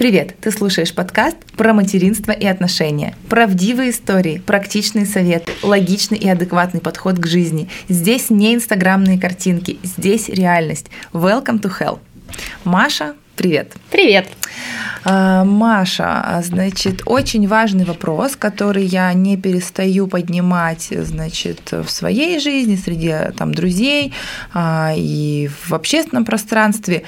Привет! Ты слушаешь подкаст про материнство и отношения. Правдивые истории, практичные советы, логичный и адекватный подход к жизни. Здесь не инстаграмные картинки, здесь реальность. Welcome to hell. Маша, привет! Привет! А, Маша, значит, очень важный вопрос, который я не перестаю поднимать, значит, в своей жизни, среди там друзей а, и в общественном пространстве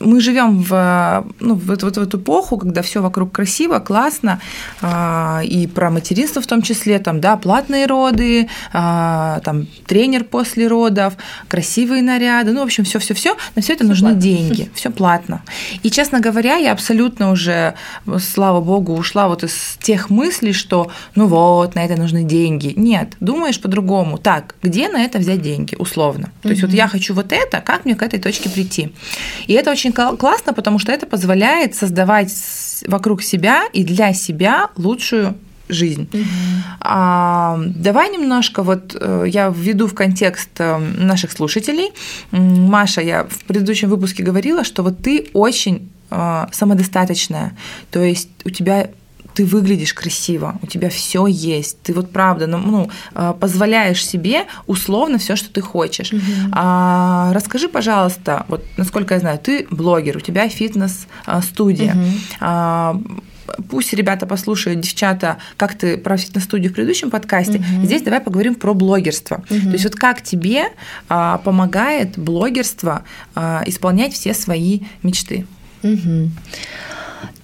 мы живем в, ну, в, эту, в эту эпоху, когда все вокруг красиво, классно, а, и про материнство в том числе, там, да, платные роды, а, там, тренер после родов, красивые наряды, ну, в общем, все, все, все, на все это всё нужны платно. деньги, все платно. И, честно говоря, я абсолютно уже, слава богу, ушла вот из тех мыслей, что, ну вот, на это нужны деньги. Нет, думаешь по-другому. Так, где на это взять деньги, условно? То есть вот я хочу вот это, как мне к этой точке прийти? И это очень очень классно, потому что это позволяет создавать вокруг себя и для себя лучшую жизнь. Угу. А, давай немножко, вот э, я введу в контекст э, наших слушателей. Маша, я в предыдущем выпуске говорила, что вот ты очень э, самодостаточная, то есть у тебя ты выглядишь красиво, у тебя все есть, ты вот правда, ну, ну а, позволяешь себе условно все, что ты хочешь. Угу. А, расскажи, пожалуйста, вот насколько я знаю, ты блогер, у тебя фитнес-студия. Угу. А, пусть ребята послушают, девчата, как ты про фитнес-студию в предыдущем подкасте. Угу. Здесь давай поговорим про блогерство. Угу. То есть вот как тебе а, помогает блогерство а, исполнять все свои мечты? Угу.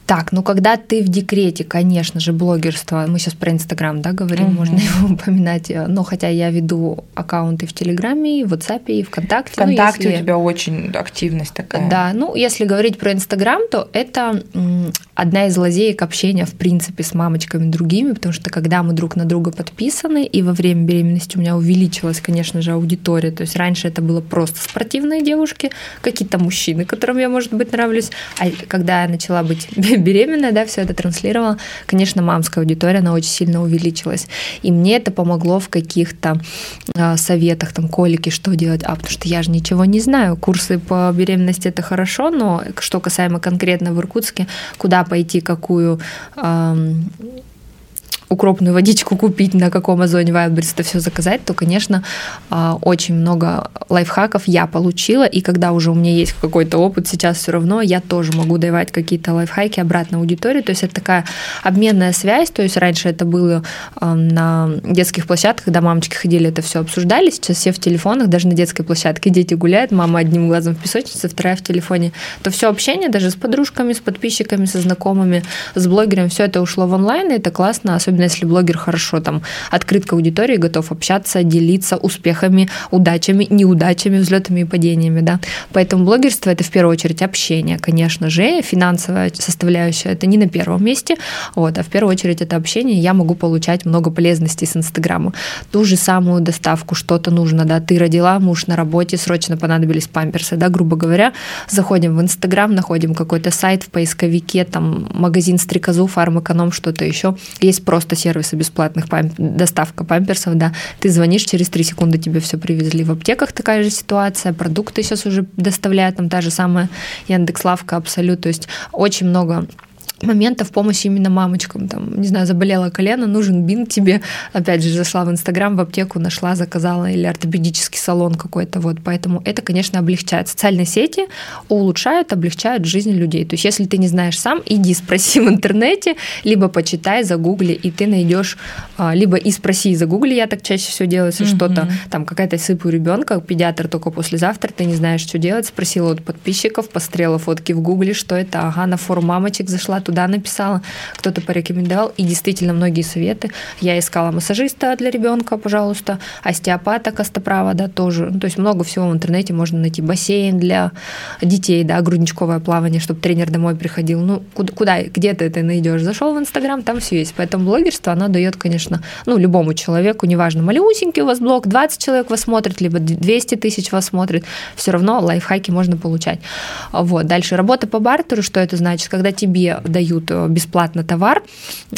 Так, ну когда ты в декрете, конечно же, блогерство, мы сейчас про Инстаграм, да, говорим, угу. можно его упоминать, но хотя я веду аккаунты в Телеграме, в WhatsApp и ВКонтакте. ВКонтакте ну, если... у тебя очень активность такая. Да, ну если говорить про Инстаграм, то это одна из лазеек общения, в принципе, с мамочками другими, потому что когда мы друг на друга подписаны, и во время беременности у меня увеличилась, конечно же, аудитория, то есть раньше это было просто спортивные девушки, какие-то мужчины, которым я, может быть, нравлюсь, а когда я начала быть беременная, да, все это транслировала, конечно, мамская аудитория, она очень сильно увеличилась. И мне это помогло в каких-то э, советах, там, колики, что делать, а потому что я же ничего не знаю. Курсы по беременности это хорошо, но что касаемо конкретно в Иркутске, куда пойти, какую э, укропную водичку купить, на каком Озоне Wildberries это все заказать, то, конечно, а, очень много лайфхаков я получила, и когда уже у меня есть какой-то опыт, сейчас все равно я тоже могу давать какие-то лайфхаки обратно аудитории, то есть это такая обменная связь, то есть раньше это было на детских площадках, когда мамочки ходили, это все обсуждали, сейчас все в телефонах, даже на детской площадке дети гуляют, мама одним глазом в песочнице, вторая в телефоне, то все общение даже с подружками, с подписчиками, со знакомыми, с блогерами, все это ушло в онлайн, и это классно, особенно особенно если блогер хорошо там открыт к аудитории, готов общаться, делиться успехами, удачами, неудачами, взлетами и падениями, да. Поэтому блогерство это в первую очередь общение, конечно же, финансовая составляющая это не на первом месте, вот, а в первую очередь это общение, я могу получать много полезностей с Инстаграма. Ту же самую доставку, что-то нужно, да, ты родила, муж на работе, срочно понадобились памперсы, да, грубо говоря, заходим в Инстаграм, находим какой-то сайт в поисковике, там магазин стрекозу, фармэконом, что-то еще. Есть просто просто сервисы бесплатных, памп... доставка памперсов, да, ты звонишь, через 3 секунды тебе все привезли. В аптеках такая же ситуация, продукты сейчас уже доставляют, там та же самая Яндекс.Лавка, Абсолют, то есть очень много моментов помощи именно мамочкам. Там, не знаю, заболело колено, нужен бинт тебе. Опять же, зашла в Инстаграм, в аптеку нашла, заказала, или ортопедический салон какой-то. Вот. Поэтому это, конечно, облегчает. Социальные сети улучшают, облегчают жизнь людей. То есть, если ты не знаешь сам, иди спроси в интернете, либо почитай, загугли, и ты найдешь, а, либо и спроси, и загугли, я так чаще всего делаю, если mm-hmm. что-то, там какая-то сыпь у ребенка, педиатр только послезавтра, ты не знаешь, что делать, спросила от подписчиков, пострела фотки в гугле, что это, ага, на форум мамочек зашла, туда написала, кто-то порекомендовал, и действительно многие советы. Я искала массажиста для ребенка, пожалуйста, остеопата, костоправа, да, тоже. Ну, то есть много всего в интернете можно найти. Бассейн для детей, да, грудничковое плавание, чтобы тренер домой приходил. Ну, куда, куда где ты это найдешь? Зашел в Инстаграм, там все есть. Поэтому блогерство, оно дает, конечно, ну, любому человеку, неважно, малюсенький у вас блог, 20 человек вас смотрит, либо 200 тысяч вас смотрит, все равно лайфхаки можно получать. Вот. Дальше работа по бартеру, что это значит? Когда тебе дают э, бесплатно товар,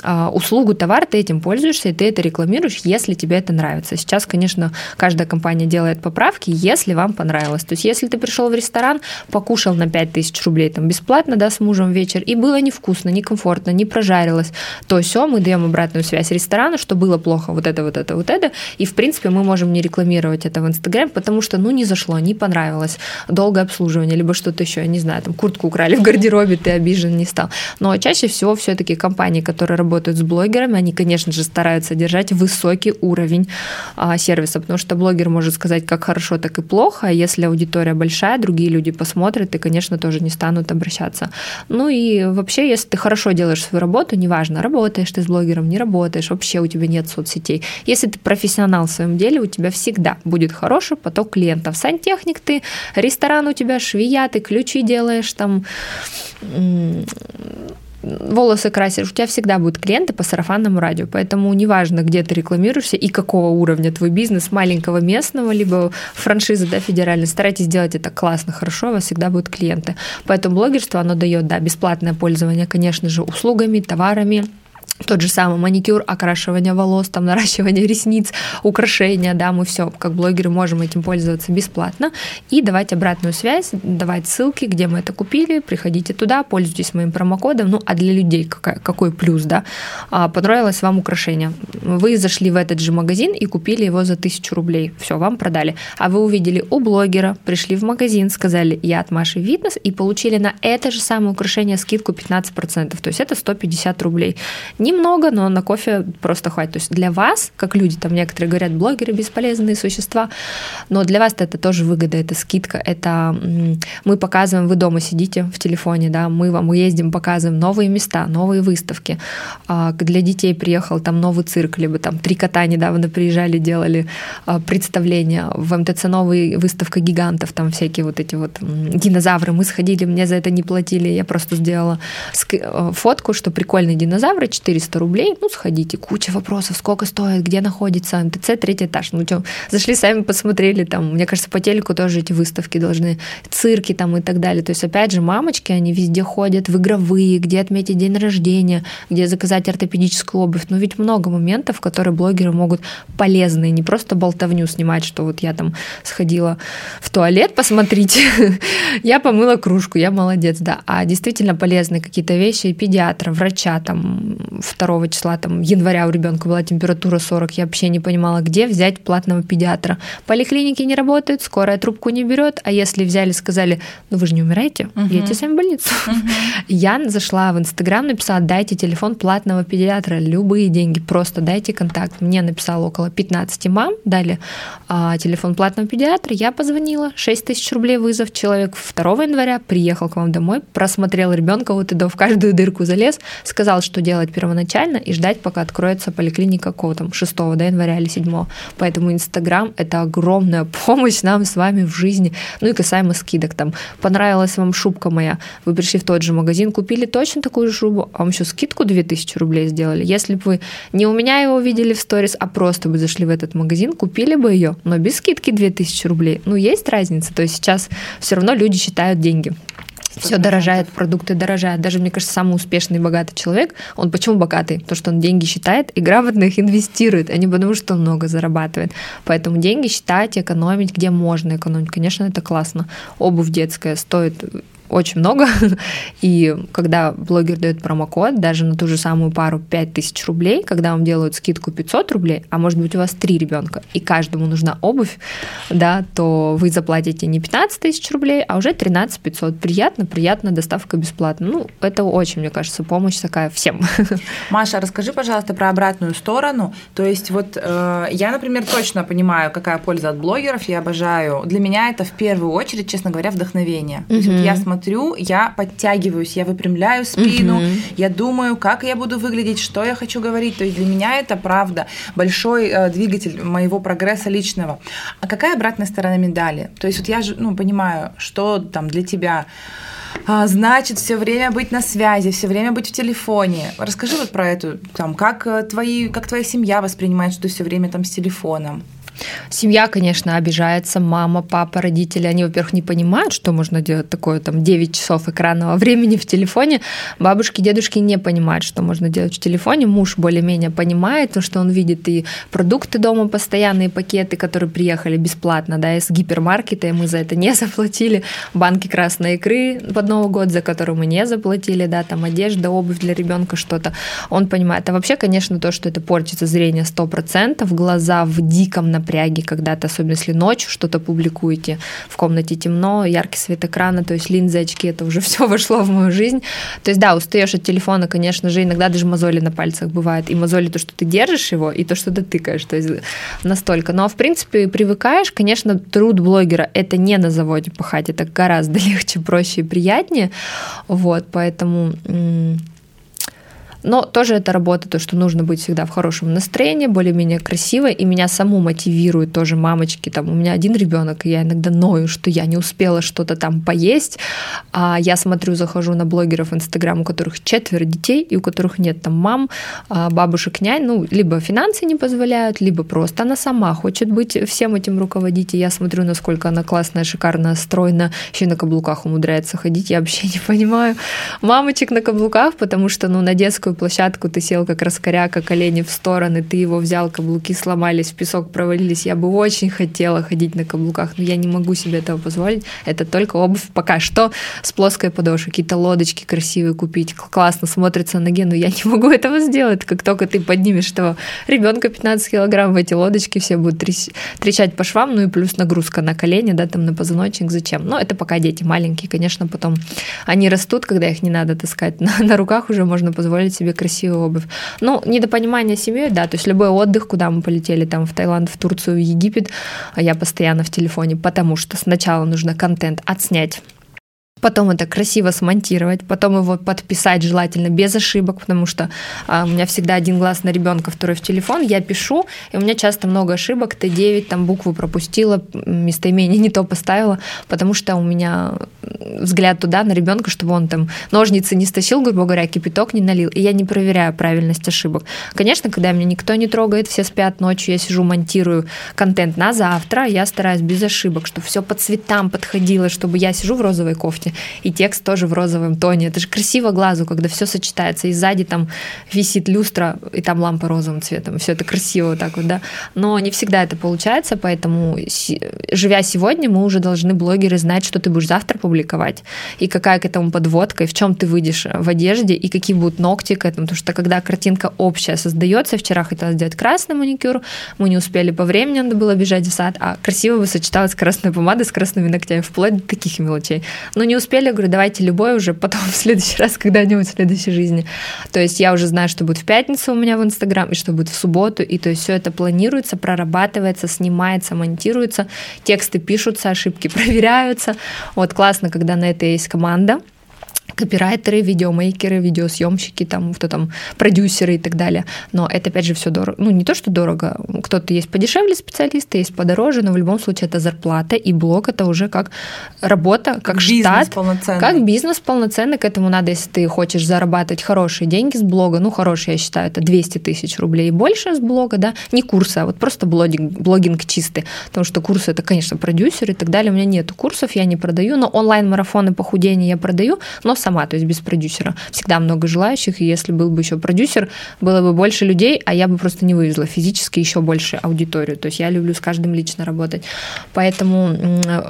а, услугу, товар, ты этим пользуешься, и ты это рекламируешь, если тебе это нравится. Сейчас, конечно, каждая компания делает поправки, если вам понравилось. То есть, если ты пришел в ресторан, покушал на 5000 рублей там бесплатно, да, с мужем вечер, и было невкусно, некомфортно, не прожарилось, то все, мы даем обратную связь ресторану, что было плохо, вот это, вот это, вот это, и, в принципе, мы можем не рекламировать это в Инстаграме, потому что, ну, не зашло, не понравилось, долгое обслуживание, либо что-то еще, я не знаю, там, куртку украли в гардеробе, ты обижен не стал. Но чаще всего все-таки компании, которые работают с блогерами, они, конечно же, стараются держать высокий уровень а, сервиса, потому что блогер может сказать как хорошо, так и плохо, а если аудитория большая, другие люди посмотрят и, конечно, тоже не станут обращаться. Ну и вообще, если ты хорошо делаешь свою работу, неважно, работаешь ты с блогером, не работаешь, вообще у тебя нет соцсетей. Если ты профессионал в своем деле, у тебя всегда будет хороший поток клиентов. Сантехник ты, ресторан у тебя, швея, ты ключи делаешь, там волосы красишь, у тебя всегда будут клиенты по сарафанному радио. Поэтому неважно, где ты рекламируешься и какого уровня твой бизнес, маленького местного, либо франшизы да, федеральной, старайтесь делать это классно, хорошо, у вас всегда будут клиенты. Поэтому блогерство, оно дает да, бесплатное пользование, конечно же, услугами, товарами, тот же самый маникюр, окрашивание волос, там, наращивание ресниц, украшения, да, мы все, как блогеры, можем этим пользоваться бесплатно. И давать обратную связь, давать ссылки, где мы это купили, приходите туда, пользуйтесь моим промокодом, ну, а для людей какой, какой плюс, да, а, понравилось вам украшение, вы зашли в этот же магазин и купили его за тысячу рублей, все, вам продали, а вы увидели у блогера, пришли в магазин, сказали, я от Маши Фитнес, и получили на это же самое украшение скидку 15%, то есть это 150 рублей Немного, но на кофе просто хватит. То есть для вас, как люди, там некоторые говорят, блогеры бесполезные существа, но для вас это тоже выгода, это скидка, это мы показываем, вы дома сидите в телефоне, да, мы вам ездим, показываем новые места, новые выставки. А, для детей приехал там новый цирк, либо там три кота недавно приезжали, делали а, представление. В МТЦ новая выставка гигантов, там всякие вот эти вот динозавры. Мы сходили, мне за это не платили, я просто сделала э, фотку, что прикольные динозавры, 4 400 рублей, ну, сходите, куча вопросов, сколько стоит, где находится, МТЦ, третий этаж, ну, что, зашли, сами посмотрели, там, мне кажется, по телеку тоже эти выставки должны, цирки там и так далее, то есть, опять же, мамочки, они везде ходят, в игровые, где отметить день рождения, где заказать ортопедическую обувь, ну, ведь много моментов, которые блогеры могут полезные, не просто болтовню снимать, что вот я там сходила в туалет, посмотрите, я помыла кружку, я молодец, да, а действительно полезные какие-то вещи педиатра, врача, там, 2 числа там, января у ребенка была температура 40, я вообще не понимала, где взять платного педиатра. Поликлиники не работают, скорая трубку не берет, а если взяли, сказали, ну вы же не умираете, угу. едете сами в больницу. Угу. Я зашла в Инстаграм, написала, дайте телефон платного педиатра, любые деньги, просто дайте контакт. Мне написало около 15 мам, дали а, телефон платного педиатра, я позвонила, 6 тысяч рублей вызов, человек 2 января приехал к вам домой, просмотрел ребенка вот и до в каждую дырку залез, сказал, что делать первым первоначально и ждать, пока откроется поликлиника какого там 6 да, января или 7. Поэтому Инстаграм — это огромная помощь нам с вами в жизни. Ну и касаемо скидок. Там понравилась вам шубка моя, вы пришли в тот же магазин, купили точно такую же шубу, а вам еще скидку 2000 рублей сделали. Если бы вы не у меня его видели в сторис, а просто бы зашли в этот магазин, купили бы ее, но без скидки 2000 рублей. Ну, есть разница. То есть сейчас все равно люди считают деньги. Все дорожает, продукты дорожают. Даже, мне кажется, самый успешный и богатый человек, он почему богатый? Потому что он деньги считает и грамотно их инвестирует, а не потому, что он много зарабатывает. Поэтому деньги считать, экономить, где можно экономить. Конечно, это классно. Обувь детская стоит очень много. И когда блогер дает промокод, даже на ту же самую пару 5000 рублей, когда вам делают скидку 500 рублей, а может быть у вас три ребенка, и каждому нужна обувь, да, то вы заплатите не 15 тысяч рублей, а уже 13 500. Приятно, приятно, доставка бесплатно. Ну, это очень, мне кажется, помощь такая всем. Маша, расскажи, пожалуйста, про обратную сторону. То есть вот э, я, например, точно понимаю, какая польза от блогеров, я обожаю. Для меня это в первую очередь, честно говоря, вдохновение. То есть вот я смотрю смотрю, я подтягиваюсь, я выпрямляю спину, угу. я думаю, как я буду выглядеть, что я хочу говорить. То есть для меня это правда большой э, двигатель моего прогресса личного. А какая обратная сторона медали? То есть вот я же ну, понимаю, что там для тебя а, значит все время быть на связи, все время быть в телефоне. Расскажи вот про эту, там, как, э, твои, как твоя семья воспринимает, что ты все время там с телефоном. Семья, конечно, обижается, мама, папа, родители, они, во-первых, не понимают, что можно делать такое, там, 9 часов экранного времени в телефоне. Бабушки, дедушки не понимают, что можно делать в телефоне. Муж более-менее понимает, потому что он видит и продукты дома, постоянные пакеты, которые приехали бесплатно, да, из гипермаркета, и мы за это не заплатили. Банки красной икры под Новый год, за которые мы не заплатили, да, там одежда, обувь для ребенка, что-то. Он понимает. А вообще, конечно, то, что это портится зрение 100%, глаза в диком напряге, когда-то, особенно если ночью что-то публикуете, в комнате темно, яркий свет экрана, то есть линзы, очки, это уже все вошло в мою жизнь. То есть да, устаешь от телефона, конечно же, иногда даже мозоли на пальцах бывает. И мозоли то, что ты держишь его, и то, что ты тыкаешь. То есть настолько. Но, в принципе, привыкаешь. Конечно, труд блогера — это не на заводе пахать, это гораздо легче, проще и приятнее. Вот, поэтому но тоже это работа, то, что нужно быть всегда в хорошем настроении, более-менее красиво, и меня саму мотивируют тоже мамочки. Там у меня один ребенок, и я иногда ною, что я не успела что-то там поесть. А я смотрю, захожу на блогеров Инстаграм, у которых четверо детей, и у которых нет там мам, а, бабушек, нянь. Ну, либо финансы не позволяют, либо просто она сама хочет быть всем этим руководить. И я смотрю, насколько она классная, шикарная, стройная, еще на каблуках умудряется ходить. Я вообще не понимаю мамочек на каблуках, потому что, ну, на детскую площадку, ты сел как раскоряка, колени в стороны, ты его взял, каблуки сломались, в песок провалились. Я бы очень хотела ходить на каблуках, но я не могу себе этого позволить. Это только обувь пока что с плоской подошвой. Какие-то лодочки красивые купить, классно смотрится на ноге, но я не могу этого сделать. Как только ты поднимешь этого ребенка 15 килограмм в эти лодочки, все будут трещать по швам, ну и плюс нагрузка на колени, да, там на позвоночник, зачем? Но это пока дети маленькие, конечно, потом они растут, когда их не надо таскать на, на руках, уже можно позволить себе красивую обувь. Ну, недопонимание семьей, да, то есть любой отдых, куда мы полетели, там, в Таиланд, в Турцию, в Египет, а я постоянно в телефоне, потому что сначала нужно контент отснять, потом это красиво смонтировать, потом его подписать желательно без ошибок, потому что а, у меня всегда один глаз на ребенка, второй в телефон, я пишу, и у меня часто много ошибок, Т9, там букву пропустила, местоимение не то поставила, потому что у меня взгляд туда на ребенка, чтобы он там ножницы не стащил, грубо говоря, кипяток не налил, и я не проверяю правильность ошибок. Конечно, когда меня никто не трогает, все спят ночью, я сижу, монтирую контент на завтра, я стараюсь без ошибок, чтобы все по цветам подходило, чтобы я сижу в розовой кофте, кофте, и текст тоже в розовом тоне. Это же красиво глазу, когда все сочетается, и сзади там висит люстра, и там лампа розовым цветом, все это красиво вот так вот, да. Но не всегда это получается, поэтому, живя сегодня, мы уже должны, блогеры, знать, что ты будешь завтра публиковать, и какая к этому подводка, и в чем ты выйдешь в одежде, и какие будут ногти к этому, потому что когда картинка общая создается, вчера хотела сделать красный маникюр, мы не успели по времени, надо было бежать в сад, а красиво бы сочеталась красная помада с красными ногтями, вплоть до таких мелочей. Но не успели, говорю, давайте любой уже потом в следующий раз, когда-нибудь в следующей жизни. То есть я уже знаю, что будет в пятницу у меня в Инстаграм, и что будет в субботу, и то есть все это планируется, прорабатывается, снимается, монтируется, тексты пишутся, ошибки проверяются. Вот классно, когда на это есть команда, копирайтеры, видеомейкеры, видеосъемщики, там, кто там, продюсеры и так далее. Но это, опять же, все дорого. Ну, не то, что дорого. Кто-то есть подешевле специалисты, есть подороже, но в любом случае это зарплата, и блог это уже как работа, как, как штат. Полноценный. Как бизнес полноценный. К этому надо, если ты хочешь зарабатывать хорошие деньги с блога, ну, хорошие, я считаю, это 200 тысяч рублей и больше с блога, да, не курсы, а вот просто блогинг, блогинг чистый. Потому что курсы это, конечно, продюсеры и так далее. У меня нету курсов, я не продаю, но онлайн-марафоны похудения я продаю, но сама, то есть без продюсера. Всегда много желающих, и если был бы еще продюсер, было бы больше людей, а я бы просто не вывезла физически еще больше аудиторию. То есть я люблю с каждым лично работать. Поэтому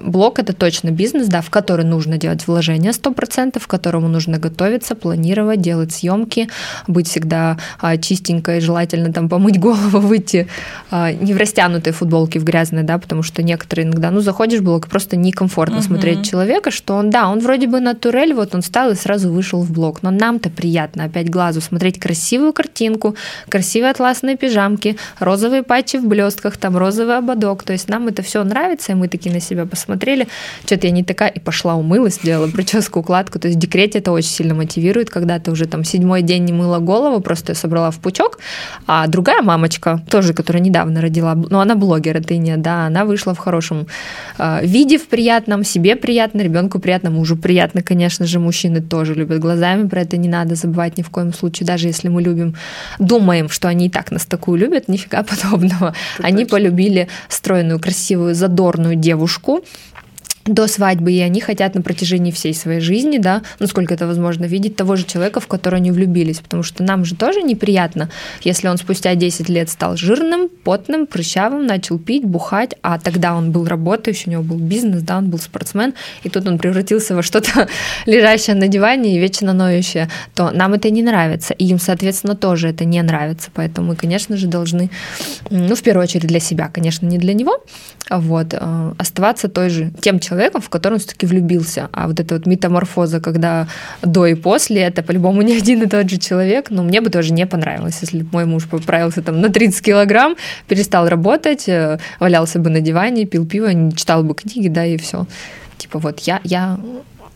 блог это точно бизнес, да, в который нужно делать вложения 100%, в которому нужно готовиться, планировать, делать съемки, быть всегда а, чистенькой, желательно там помыть голову, выйти а, не в растянутой футболке, в грязной, да, потому что некоторые иногда, ну, заходишь в блог, просто некомфортно угу. смотреть человека, что он, да, он вроде бы натурель, вот он встал и сразу вышел в блог. Но нам-то приятно опять глазу смотреть красивую картинку, красивые атласные пижамки, розовые патчи в блестках, там розовый ободок. То есть нам это все нравится, и мы такие на себя посмотрели. Что-то я не такая, и пошла умылась, сделала прическу, укладку. То есть в декрете это очень сильно мотивирует, когда ты уже там седьмой день не мыла голову, просто я собрала в пучок, а другая мамочка, тоже, которая недавно родила, но она блогер, это не, да, она вышла в хорошем э, виде, в приятном, себе приятно, ребенку приятно, мужу приятно, конечно же, мужчина мужчины тоже любят глазами, про это не надо забывать ни в коем случае, даже если мы любим, думаем, что они и так нас такую любят, нифига подобного. Это они точно. полюбили стройную, красивую, задорную девушку, до свадьбы, и они хотят на протяжении всей своей жизни, да, насколько это возможно, видеть того же человека, в которого они влюбились, потому что нам же тоже неприятно, если он спустя 10 лет стал жирным, потным, прыщавым, начал пить, бухать, а тогда он был работающий, у него был бизнес, да, он был спортсмен, и тут он превратился во что-то лежащее на диване и вечно ноющее, то нам это не нравится, и им, соответственно, тоже это не нравится, поэтому мы, конечно же, должны, ну, в первую очередь для себя, конечно, не для него, вот, э, оставаться той же, тем человеком, человеком, в который он все-таки влюбился. А вот эта вот метаморфоза, когда до и после, это по-любому не один и тот же человек. Но мне бы тоже не понравилось, если бы мой муж поправился там на 30 килограмм, перестал работать, э, валялся бы на диване, пил пиво, не читал бы книги, да, и все. Типа вот я, я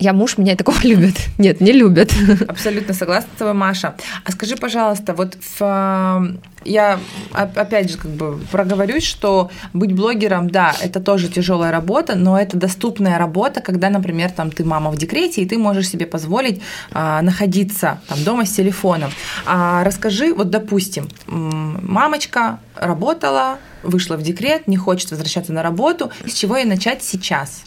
я муж, меня такого любят. Нет, не любят. Абсолютно согласна с тобой, Маша. А скажи, пожалуйста, вот в я опять же как бы проговорюсь, что быть блогером, да, это тоже тяжелая работа, но это доступная работа, когда, например, там ты мама в декрете, и ты можешь себе позволить а, находиться там дома с телефоном. А расскажи, вот допустим, мамочка работала, вышла в декрет, не хочет возвращаться на работу, с чего ей начать сейчас?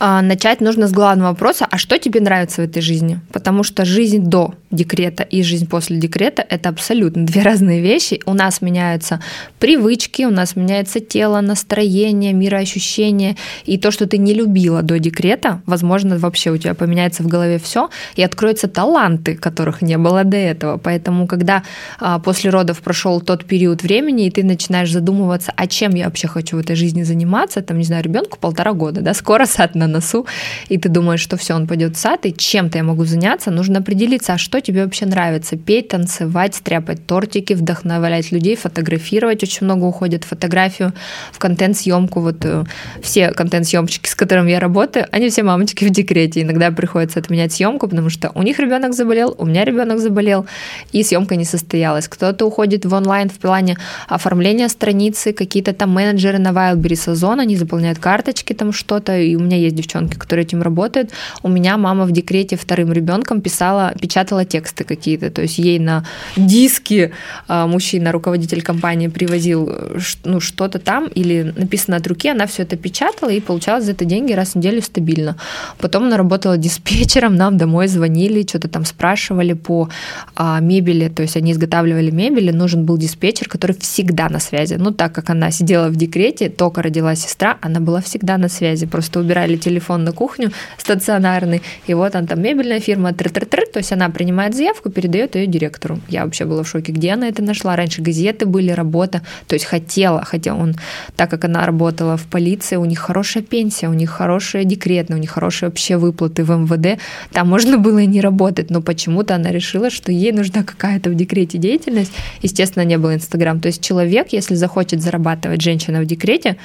А, начать нужно с главного вопроса, а что тебе нравится в этой жизни? Потому что жизнь до декрета и жизнь после декрета – это абсолютно две разные вещи. У нас меняются привычки, у нас меняется тело, настроение, мироощущение. И то, что ты не любила до декрета, возможно, вообще у тебя поменяется в голове все, и откроются таланты, которых не было до этого. Поэтому, когда а, после родов прошел тот период времени, и ты начинаешь задумываться, а чем я вообще хочу в этой жизни заниматься, там, не знаю, ребенку полтора года, да, скоро сад на носу, и ты думаешь, что все, он пойдет в сад, и чем-то я могу заняться, нужно определиться, а что тебе вообще нравится. Петь, танцевать, стряпать тортики, вдохновлять людей, фотографировать. Очень много уходит фотографию, в контент-съемку. Вот э, все контент-съемщики, с которыми я работаю, они все мамочки в декрете. Иногда приходится отменять съемку, потому что у них ребенок заболел, у меня ребенок заболел, и съемка не состоялась. Кто-то уходит в онлайн в плане оформления страницы, какие-то там менеджеры на Wildberries Озон, они заполняют карточки, там что-то, и у меня есть девчонки, которые этим работают. У меня мама в декрете вторым ребенком писала, печатала тексты какие-то, то есть ей на диски а, мужчина, руководитель компании привозил э, ну, что-то там или написано от руки, она все это печатала и получала за это деньги раз в неделю стабильно. Потом она работала диспетчером, нам домой звонили, что-то там спрашивали по а, мебели, то есть они изготавливали мебель, и нужен был диспетчер, который всегда на связи. Ну, так как она сидела в декрете, только родила сестра, она была всегда на связи, просто убирали телефон на кухню стационарный, и вот он там мебельная фирма, тр -тр -тр, то есть она принимает заявку, передает ее директору. Я вообще была в шоке, где она это нашла. Раньше газеты были, работа, то есть хотела, хотя он, так как она работала в полиции, у них хорошая пенсия, у них хорошая декретная, у них хорошие вообще выплаты в МВД, там можно было и не работать, но почему-то она решила, что ей нужна какая-то в декрете деятельность. Естественно, не было Инстаграм. То есть человек, если захочет зарабатывать женщина в декрете,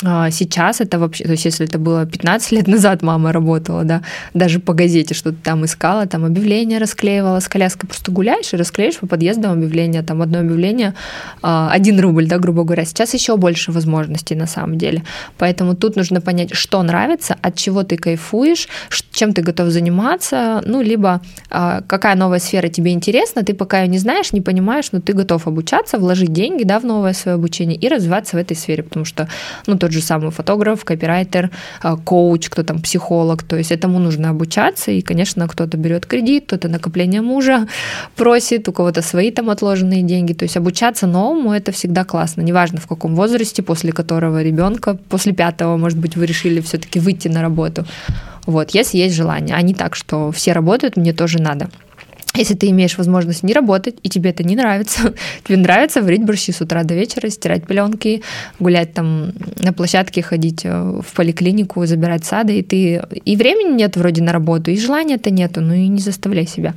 сейчас это вообще, то есть если это было 15 лет назад мама работала, да, даже по газете что-то там искала, там объявление расклеивала с коляской, просто гуляешь и расклеишь по подъездам объявление, там одно объявление, а, один рубль, да, грубо говоря. Сейчас еще больше возможностей на самом деле. Поэтому тут нужно понять, что нравится, от чего ты кайфуешь, чем ты готов заниматься, ну, либо а, какая новая сфера тебе интересна, ты пока ее не знаешь, не понимаешь, но ты готов обучаться, вложить деньги, да, в новое свое обучение и развиваться в этой сфере, потому что, ну, тот же самый фотограф, копирайтер, а, коуч, кто там психолог. То есть этому нужно обучаться. И, конечно, кто-то берет кредит, кто-то накопление мужа просит, у кого-то свои там отложенные деньги. То есть обучаться новому это всегда классно. Неважно в каком возрасте, после которого ребенка, после пятого, может быть, вы решили все-таки выйти на работу. Вот, если есть желание, а не так, что все работают, мне тоже надо. Если ты имеешь возможность не работать, и тебе это не нравится, тебе нравится варить борщи с утра до вечера, стирать пленки, гулять там на площадке, ходить э, в поликлинику, забирать сады, и ты и времени нет вроде на работу, и желания-то нету, ну и не заставляй себя.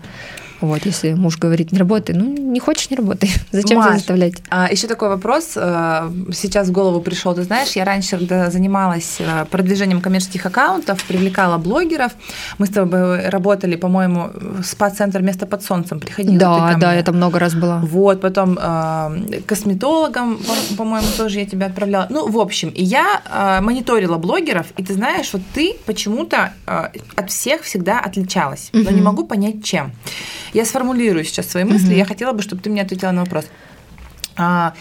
Вот, если муж говорит, не работай, ну, не хочешь, не работай. Зачем Маш, тебя заставлять? А, еще такой вопрос э, сейчас в голову пришел. Ты знаешь, я раньше, занималась э, продвижением коммерческих аккаунтов, привлекала блогеров, мы с тобой работали, по-моему, спа-центр «Место под солнцем» приходила. Да, да, я там много раз была. Вот, потом э, косметологом, по-моему, тоже я тебя отправляла. Ну, в общем, и я мониторила блогеров, и ты знаешь, вот ты почему-то от всех всегда отличалась, но не могу понять, чем. Я сформулирую сейчас свои мысли, я хотела бы, чтобы ты мне ответила на вопрос. А,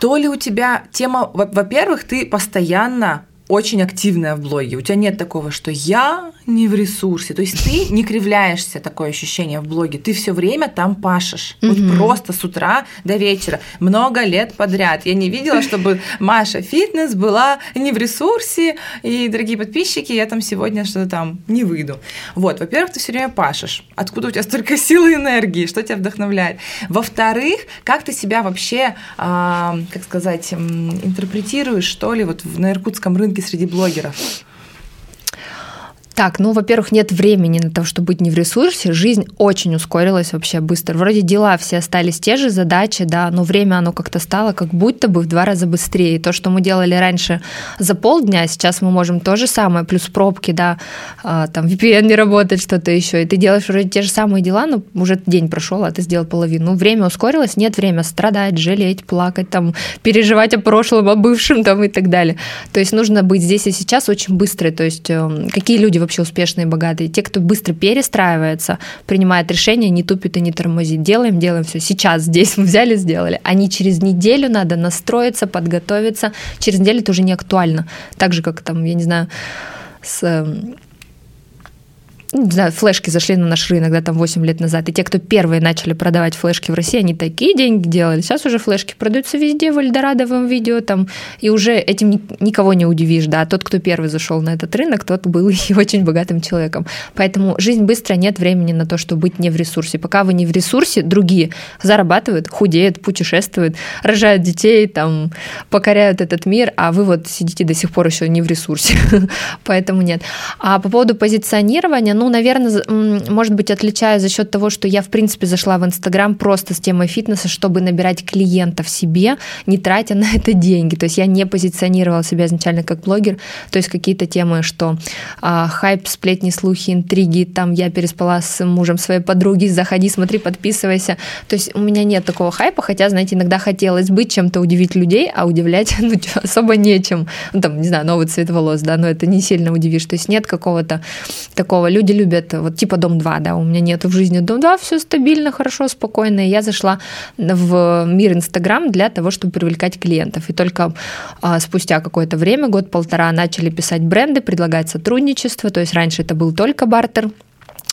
то ли у тебя тема, во-первых, ты постоянно очень активная в блоге. У тебя нет такого, что я не в ресурсе. То есть ты не кривляешься, такое ощущение в блоге. Ты все время там пашешь. Вот просто с утра до вечера. Много лет подряд. Я не видела, чтобы Маша Фитнес была не в ресурсе. И, дорогие подписчики, я там сегодня что-то там не выйду. Вот, во-первых, ты все время пашешь. Откуда у тебя столько силы и энергии? Что тебя вдохновляет? Во-вторых, как ты себя вообще, э, как сказать, интерпретируешь, что ли, вот на иркутском рынке среди блогеров? Так, ну, во-первых, нет времени на то, чтобы быть не в ресурсе. Жизнь очень ускорилась вообще быстро. Вроде дела все остались те же, задачи, да, но время оно как-то стало как будто бы в два раза быстрее. То, что мы делали раньше за полдня, сейчас мы можем то же самое, плюс пробки, да, а, там VPN не работает, что-то еще. И ты делаешь вроде те же самые дела, но уже день прошел, а ты сделал половину. Ну, время ускорилось, нет времени страдать, жалеть, плакать, там, переживать о прошлом, о бывшем там и так далее. То есть нужно быть здесь и сейчас очень быстро. То есть эм, какие люди вообще успешные богатые. Те, кто быстро перестраивается, принимает решения, не тупит и не тормозит. Делаем, делаем все. Сейчас здесь мы взяли, сделали. Они через неделю надо настроиться, подготовиться. Через неделю это уже не актуально. Так же, как там, я не знаю, с эм, не знаю, флешки зашли на наш рынок, да, там 8 лет назад, и те, кто первые начали продавать флешки в России, они такие деньги делали. Сейчас уже флешки продаются везде, в Эльдорадовом видео, там, и уже этим никого не удивишь, да, тот, кто первый зашел на этот рынок, тот был и очень богатым человеком. Поэтому жизнь быстро, нет времени на то, чтобы быть не в ресурсе. Пока вы не в ресурсе, другие зарабатывают, худеют, путешествуют, рожают детей, там, покоряют этот мир, а вы вот сидите до сих пор еще не в ресурсе. Поэтому нет. А по поводу позиционирования, ну, ну, наверное, может быть, отличаю за счет того, что я, в принципе, зашла в Инстаграм просто с темой фитнеса, чтобы набирать клиентов себе, не тратя на это деньги. То есть я не позиционировала себя изначально как блогер. То есть какие-то темы, что а, хайп, сплетни, слухи, интриги, там я переспала с мужем своей подруги, заходи, смотри, подписывайся. То есть у меня нет такого хайпа, хотя, знаете, иногда хотелось быть чем-то удивить людей, а удивлять ну, особо нечем. Ну, там, не знаю, новый цвет волос, да, но это не сильно удивишь. То есть нет какого-то такого. Люди любят, вот типа Дом 2, да, у меня нет в жизни Дом 2, все стабильно, хорошо, спокойно. И я зашла в мир Инстаграм для того, чтобы привлекать клиентов. И только а, спустя какое-то время, год-полтора, начали писать бренды, предлагать сотрудничество. То есть раньше это был только бартер,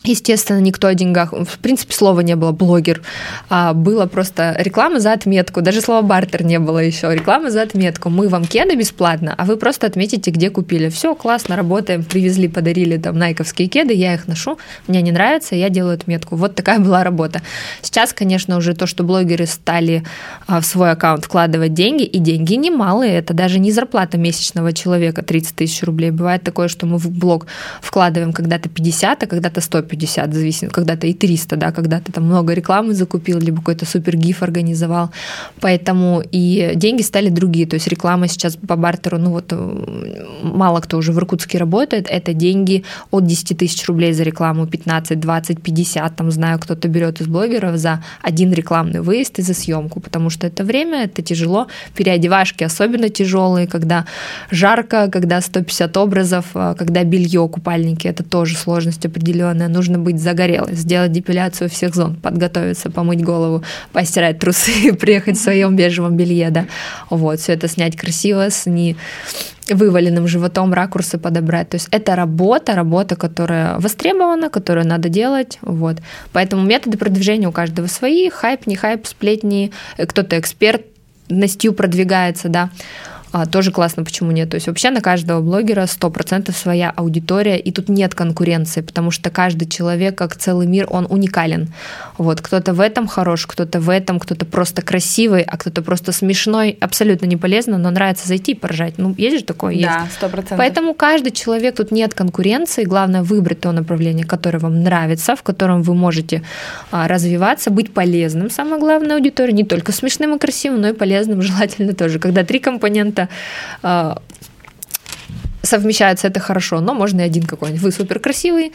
Естественно, никто о деньгах, в принципе, слова не было блогер, а было просто реклама за отметку, даже слова бартер не было еще, реклама за отметку. Мы вам кеды бесплатно, а вы просто отметите, где купили. Все, классно, работаем, привезли, подарили там найковские кеды, я их ношу, мне не нравится, я делаю отметку. Вот такая была работа. Сейчас, конечно, уже то, что блогеры стали а, в свой аккаунт вкладывать деньги, и деньги немалые, это даже не зарплата месячного человека, 30 тысяч рублей. Бывает такое, что мы в блог вкладываем когда-то 50, а когда-то 150 150, зависит, когда-то и 300, да, когда ты там много рекламы закупил, либо какой-то супер гиф организовал. Поэтому и деньги стали другие. То есть реклама сейчас по бартеру, ну вот э, мало кто уже в Иркутске работает, это деньги от 10 тысяч рублей за рекламу, 15, 20, 50, там знаю, кто-то берет из блогеров за один рекламный выезд и за съемку, потому что это время, это тяжело, переодевашки особенно тяжелые, когда жарко, когда 150 образов, э, когда белье, купальники, это тоже сложность определенная нужно быть загорелой, сделать депиляцию всех зон, подготовиться, помыть голову, постирать трусы, приехать в своем бежевом белье, да. Вот, все это снять красиво, с не вываленным животом ракурсы подобрать. То есть это работа, работа, которая востребована, которую надо делать. Вот. Поэтому методы продвижения у каждого свои. Хайп, не хайп, сплетни. Кто-то эксперт, настью продвигается, да. А, тоже классно, почему нет. То есть вообще на каждого блогера 100% своя аудитория, и тут нет конкуренции, потому что каждый человек, как целый мир, он уникален. Вот кто-то в этом хорош, кто-то в этом, кто-то просто красивый, а кто-то просто смешной, абсолютно не полезно, но нравится зайти и поржать. Ну, есть же такое? Есть. Да, сто процентов. Поэтому каждый человек, тут нет конкуренции, главное выбрать то направление, которое вам нравится, в котором вы можете а, развиваться, быть полезным, самое главное аудитории, не только смешным и красивым, но и полезным желательно тоже. Когда три компонента а, совмещаются, это хорошо, но можно и один какой-нибудь. Вы супер красивый,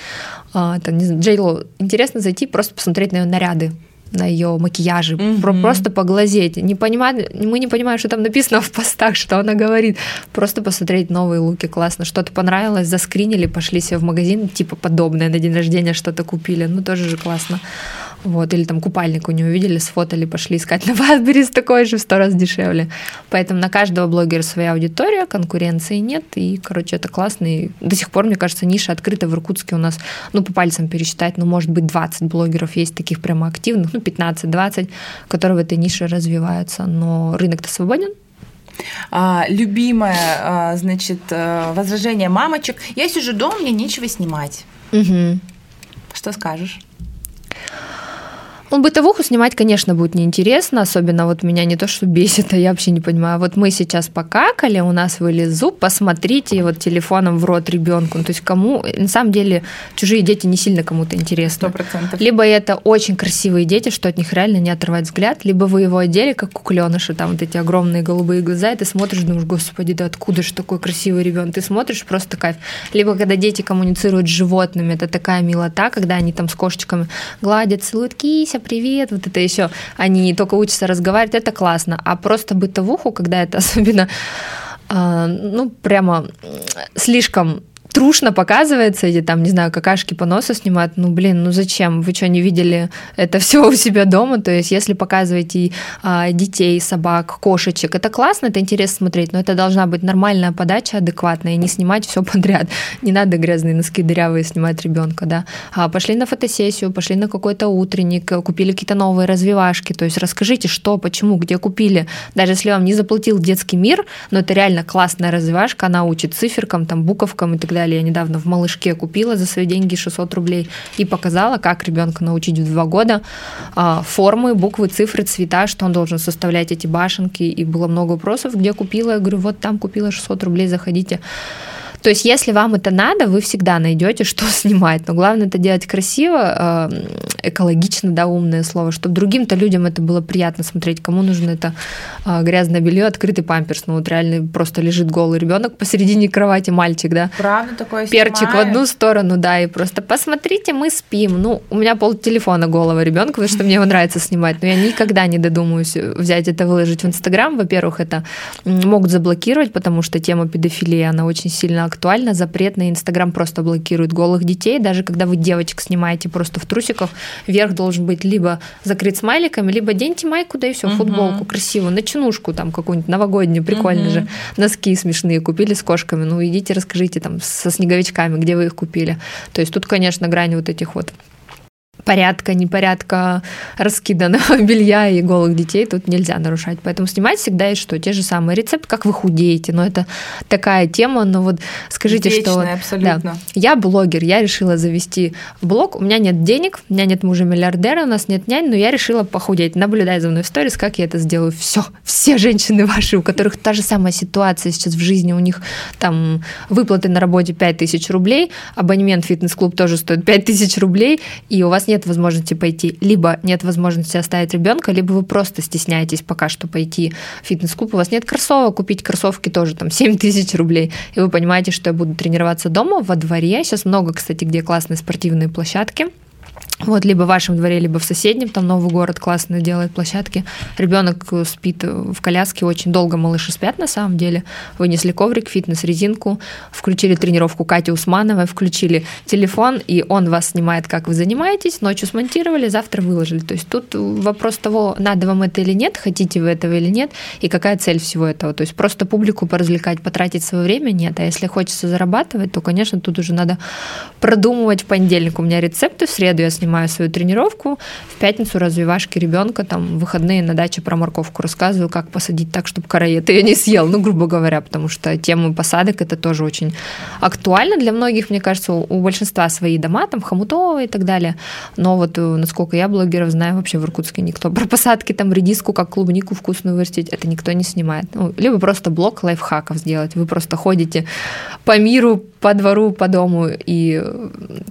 а, там, не знаю, Джейло, интересно зайти, просто посмотреть на ее наряды, на ее макияже, mm-hmm. просто поглазеть. Не понимать, мы не понимаем, что там написано в постах, что она говорит. Просто посмотреть новые луки, классно. Что-то понравилось, заскринили, пошли себе в магазин, типа подобное на день рождения что-то купили. Ну, тоже же классно. Вот, или там купальник у нее увидели, сфотали, пошли искать на Ватберис такой же в сто раз дешевле. Поэтому на каждого блогера своя аудитория, конкуренции нет, и, короче, это классно. И до сих пор, мне кажется, ниша открыта в Иркутске у нас, ну, по пальцам пересчитать, ну, может быть, 20 блогеров есть таких прямо активных, ну, 15-20, которые в этой нише развиваются. Но рынок-то свободен, а, любимое, а, значит, а, возражение мамочек. Я сижу дома, мне нечего снимать. Угу. Что скажешь? Ну, бытовуху снимать, конечно, будет неинтересно, особенно вот меня не то, что бесит, а я вообще не понимаю. Вот мы сейчас покакали, у нас вылез зуб, посмотрите вот телефоном в рот ребенку. Ну, то есть кому, на самом деле, чужие дети не сильно кому-то интересны. 100%. Либо это очень красивые дети, что от них реально не отрывать взгляд, либо вы его одели, как кукленыши, там вот эти огромные голубые глаза, и ты смотришь, думаешь, господи, да откуда же такой красивый ребенок? Ты смотришь, просто кайф. Либо когда дети коммуницируют с животными, это такая милота, когда они там с кошечками гладят, целуют кися, Катя, привет, вот это еще. Они только учатся разговаривать, это классно. А просто бытовуху, когда это особенно, а, ну, прямо слишком трушно показывается, эти там, не знаю, какашки по носу снимают, ну, блин, ну зачем? Вы что, не видели это все у себя дома? То есть, если показываете а, детей, собак, кошечек, это классно, это интересно смотреть, но это должна быть нормальная подача, адекватная, и не снимать все подряд. Не надо грязные носки дырявые снимать ребенка, да. А пошли на фотосессию, пошли на какой-то утренник, купили какие-то новые развивашки, то есть расскажите, что, почему, где купили. Даже если вам не заплатил детский мир, но это реально классная развивашка, она учит циферкам, там, буковкам и так далее, далее. Я недавно в малышке купила за свои деньги 600 рублей и показала, как ребенка научить в два года а, формы, буквы, цифры, цвета, что он должен составлять эти башенки. И было много вопросов, где купила. Я говорю, вот там купила 600 рублей, заходите. То есть, если вам это надо, вы всегда найдете, что снимать. Но главное это делать красиво, э, экологично, да, умное слово, чтобы другим-то людям это было приятно смотреть, кому нужно это э, грязное белье, открытый памперс. Ну вот реально просто лежит голый ребенок посередине кровати, мальчик, да. Правда такое Перчик снимаю. в одну сторону, да, и просто посмотрите, мы спим. Ну, у меня пол телефона голого ребенка, потому что мне его нравится снимать, но я никогда не додумаюсь взять это, выложить в Инстаграм. Во-первых, это могут заблокировать, потому что тема педофилии, она очень сильно актуально. Запрет на Инстаграм просто блокирует голых детей. Даже когда вы девочек снимаете просто в трусиках, верх должен быть либо закрыт смайликами, либо деньте майку, да и все, угу. футболку красивую, начинушку там какую-нибудь новогоднюю, прикольно угу. же. Носки смешные купили с кошками. Ну, идите, расскажите там со снеговичками, где вы их купили. То есть тут, конечно, грани вот этих вот порядка, непорядка раскиданного белья и голых детей тут нельзя нарушать. Поэтому снимать всегда есть что? Те же самые рецепты, как вы худеете. Но это такая тема, но вот скажите, Вечная, что... абсолютно. Да, я блогер, я решила завести блог. У меня нет денег, у меня нет мужа миллиардера, у нас нет нянь, но я решила похудеть. Наблюдай за мной в сторис, как я это сделаю. Все, все женщины ваши, у которых та же самая ситуация сейчас в жизни, у них там выплаты на работе 5000 рублей, абонемент в фитнес-клуб тоже стоит 5000 рублей, и у вас нет возможности пойти, либо нет возможности оставить ребенка, либо вы просто стесняетесь пока что пойти в фитнес-клуб, у вас нет кроссовок, купить кроссовки тоже там 7 тысяч рублей, и вы понимаете, что я буду тренироваться дома, во дворе. Сейчас много, кстати, где классные спортивные площадки. Вот, либо в вашем дворе, либо в соседнем, там новый город классно делает площадки. Ребенок спит в коляске, очень долго малыши спят на самом деле. Вынесли коврик, фитнес-резинку, включили тренировку Кати Усмановой, включили телефон, и он вас снимает, как вы занимаетесь, ночью смонтировали, завтра выложили. То есть тут вопрос того, надо вам это или нет, хотите вы этого или нет, и какая цель всего этого. То есть просто публику поразвлекать, потратить свое время нет, а если хочется зарабатывать, то, конечно, тут уже надо продумывать в понедельник. У меня рецепты, в среду я снимаю снимаю свою тренировку, в пятницу развивашки ребенка, там, выходные на даче про морковку рассказываю, как посадить так, чтобы караед ее не съел, ну, грубо говоря, потому что тема посадок это тоже очень актуально для многих, мне кажется, у большинства свои дома, там, хомутовые и так далее, но вот, э, насколько я блогеров знаю, вообще в Иркутске никто про посадки, там, редиску, как клубнику вкусную вырастить, это никто не снимает. Ну, либо просто блок лайфхаков сделать, вы просто ходите по миру, по двору, по дому и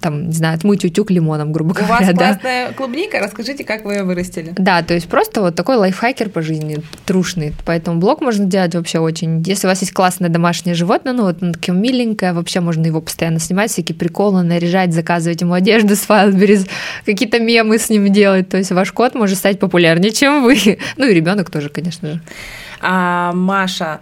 там, не знаю, отмыть утюг лимоном, грубо говоря. У вас да. классная клубника, расскажите, как вы ее вырастили. Да, то есть просто вот такой лайфхакер по жизни, трушный. Поэтому блог можно делать вообще очень... Если у вас есть классное домашнее животное, ну вот такое миленькое, вообще можно его постоянно снимать, всякие приколы, наряжать, заказывать ему одежду с Wildberries, какие-то мемы с ним делать. То есть ваш кот может стать популярнее, чем вы. Ну и ребенок тоже, конечно же. А, Маша,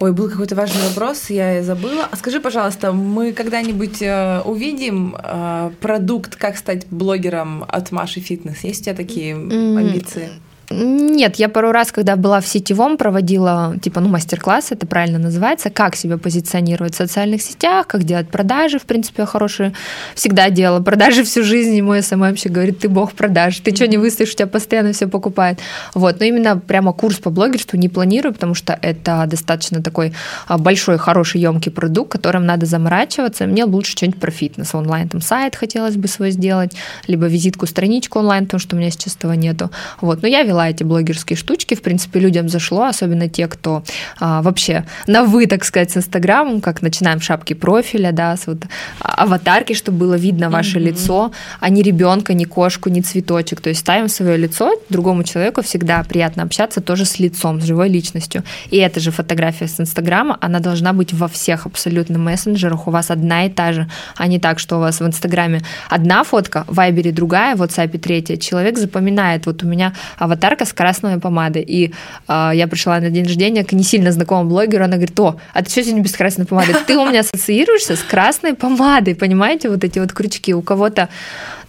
Ой, был какой-то важный вопрос, я забыла. А скажи, пожалуйста, мы когда-нибудь э, увидим э, продукт, как стать блогером от Маши Фитнес? Есть у тебя такие mm-hmm. амбиции? Нет, я пару раз, когда была в сетевом, проводила, типа, ну, мастер-класс, это правильно называется, как себя позиционировать в социальных сетях, как делать продажи, в принципе, я хорошие всегда делала продажи всю жизнь, и мой SMM вообще говорит, ты бог продаж, ты что не выставишь, у тебя постоянно все покупает. Вот, но именно прямо курс по блогерству не планирую, потому что это достаточно такой а, большой, хороший, емкий продукт, которым надо заморачиваться. Мне лучше что-нибудь про фитнес онлайн, там сайт хотелось бы свой сделать, либо визитку, страничку онлайн, потому что у меня сейчас этого нету. Вот, но я вела эти блогерские штучки. В принципе, людям зашло, особенно те, кто а, вообще на вы, так сказать, с Инстаграмом, как начинаем шапки профиля, да, с вот аватарки, чтобы было видно ваше mm-hmm. лицо, а не ребенка, не кошку, не цветочек. То есть ставим свое лицо, другому человеку всегда приятно общаться тоже с лицом, с живой личностью. И эта же фотография с Инстаграма, она должна быть во всех абсолютно мессенджерах. У вас одна и та же, а не так, что у вас в Инстаграме одна фотка, в Вайбере другая, в WhatsApp третья. Человек запоминает, вот у меня аватар подарка с красной помадой. И э, я пришла на день рождения к не сильно знакомому блогеру, она говорит, о, а ты что сегодня без красной помады? Ты у меня ассоциируешься с красной помадой, понимаете, вот эти вот крючки. У кого-то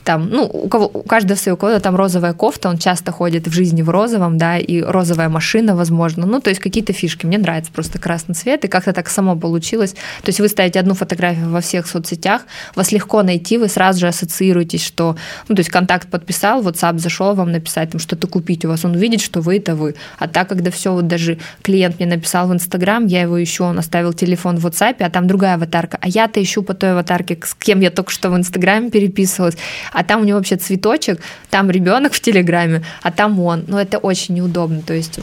там, ну, у, кого, у каждого свое, у кого-то там розовая кофта, он часто ходит в жизни в розовом, да, и розовая машина, возможно, ну, то есть какие-то фишки. Мне нравится просто красный цвет, и как-то так само получилось. То есть вы ставите одну фотографию во всех соцсетях, вас легко найти, вы сразу же ассоциируетесь, что, ну, то есть контакт подписал, WhatsApp зашел вам написать, там, что-то купить у вас, он видит, что вы это вы. А так, когда все, вот даже клиент мне написал в Инстаграм, я его ищу, он оставил телефон в WhatsApp, а там другая аватарка, а я-то ищу по той аватарке, с кем я только что в Инстаграме переписывалась, а там у него вообще цветочек, там ребенок в Телеграме, а там он. Ну, это очень неудобно. То есть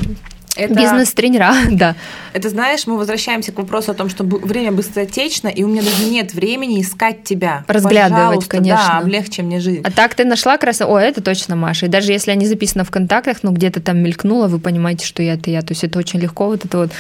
это... Бизнес-тренера, да. Это, знаешь, мы возвращаемся к вопросу о том, что время быстротечно, и у меня даже нет времени искать тебя. Разглядывать, Пожалуйста, конечно. Да, облегче мне жизнь. А так ты нашла раз, о, это точно Маша. И даже если они записаны в контактах, ну, где-то там мелькнуло, вы понимаете, что я это я. То есть это очень легко, вот это вот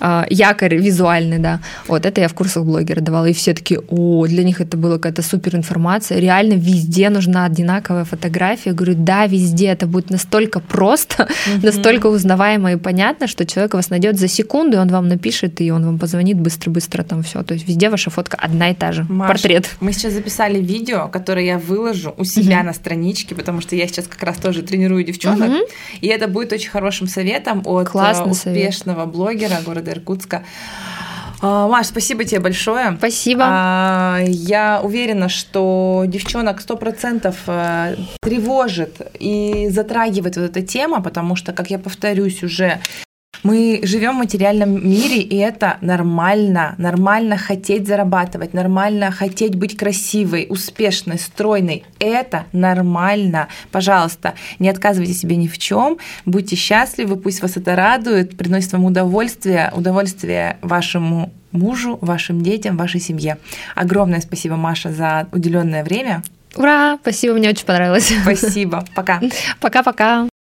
э, якорь визуальный, да. Вот это я в курсах блогера давала. И все таки о, для них это была какая-то супер информация. Реально везде нужна одинаковая фотография. Я говорю, да, везде это будет настолько просто, настолько узнаваемо и понятно, понятно, что человек вас найдет за секунду, и он вам напишет, и он вам позвонит быстро-быстро там все. То есть везде ваша фотка одна и та же. Маш, Портрет. Мы сейчас записали видео, которое я выложу у себя угу. на страничке, потому что я сейчас как раз тоже тренирую девчонок. Угу. И это будет очень хорошим советом от Классный успешного совет. блогера города Иркутска. А, Маш, спасибо тебе большое. Спасибо. А, я уверена, что девчонок сто процентов э, тревожит и затрагивает вот эта тема, потому что, как я повторюсь уже, мы живем в материальном мире, и это нормально. Нормально хотеть зарабатывать, нормально хотеть быть красивой, успешной, стройной. Это нормально. Пожалуйста, не отказывайте себе ни в чем, будьте счастливы, пусть вас это радует, приносит вам удовольствие, удовольствие вашему мужу, вашим детям, вашей семье. Огромное спасибо, Маша, за уделенное время. Ура! Спасибо, мне очень понравилось. Спасибо. Пока. Пока-пока.